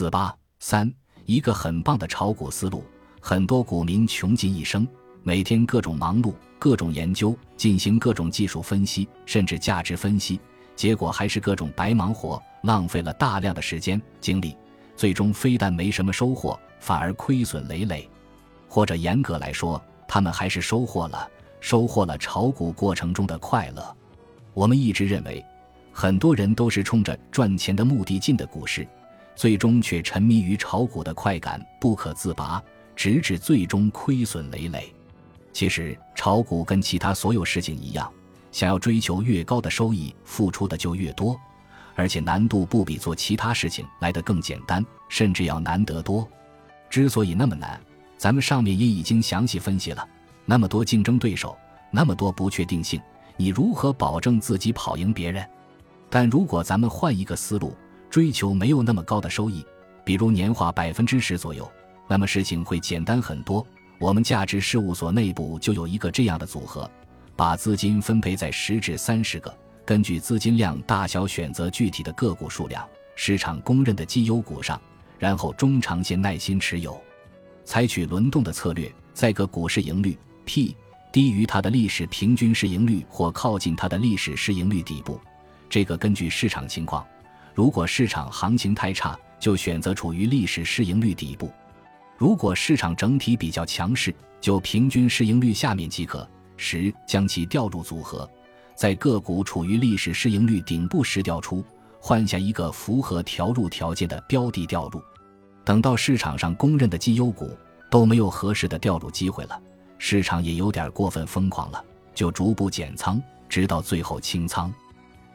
四八三，一个很棒的炒股思路。很多股民穷尽一生，每天各种忙碌、各种研究、进行各种技术分析，甚至价值分析，结果还是各种白忙活，浪费了大量的时间精力，最终非但没什么收获，反而亏损累累。或者严格来说，他们还是收获了，收获了炒股过程中的快乐。我们一直认为，很多人都是冲着赚钱的目的进的股市，最终却沉迷于炒股的快感不可自拔。直至最终亏损累累。其实，炒股跟其他所有事情一样，想要追求越高的收益，付出的就越多，而且难度不比做其他事情来得更简单，甚至要难得多。之所以那么难，咱们上面也已经详细分析了。那么多竞争对手，那么多不确定性，你如何保证自己跑赢别人？但如果咱们换一个思路，追求没有那么高的收益，比如年化百分之十左右。那么事情会简单很多。我们价值事务所内部就有一个这样的组合，把资金分配在十至三十个，根据资金量大小选择具体的个股数量，市场公认的绩优股上，然后中长线耐心持有，采取轮动的策略，在个股市盈率 P 低于它的历史平均市盈率或靠近它的历史市盈率底部。这个根据市场情况，如果市场行情太差，就选择处于历史市盈率底部。如果市场整体比较强势，就平均市盈率下面即可。十将其调入组合，在个股处于历史市盈率顶部时调出，换下一个符合调入条件的标的调入。等到市场上公认的绩优股都没有合适的调入机会了，市场也有点过分疯狂了，就逐步减仓，直到最后清仓。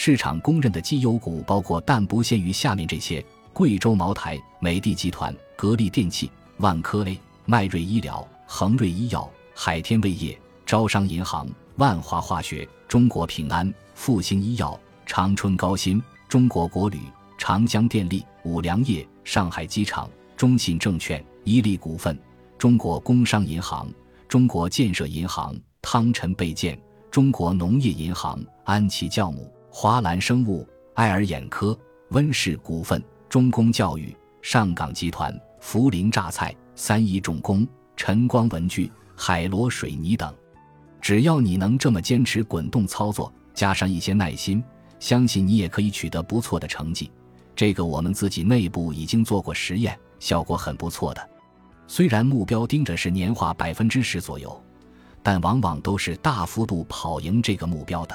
市场公认的绩优股包括但不限于下面这些：贵州茅台、美的集团、格力电器。万科 A、迈瑞医疗、恒瑞医药、海天味业、招商银行、万华化学、中国平安、复兴医药、长春高新、中国国旅、长江电力、五粮液、上海机场、中信证券、伊利股份、中国工商银行、中国建设银行、汤臣倍健、中国农业银行、安琪酵母、华兰生物、爱尔眼科、温氏股份、中公教育、上港集团。涪陵榨菜、三一重工、晨光文具、海螺水泥等，只要你能这么坚持滚动操作，加上一些耐心，相信你也可以取得不错的成绩。这个我们自己内部已经做过实验，效果很不错的。虽然目标盯着是年化百分之十左右，但往往都是大幅度跑赢这个目标的。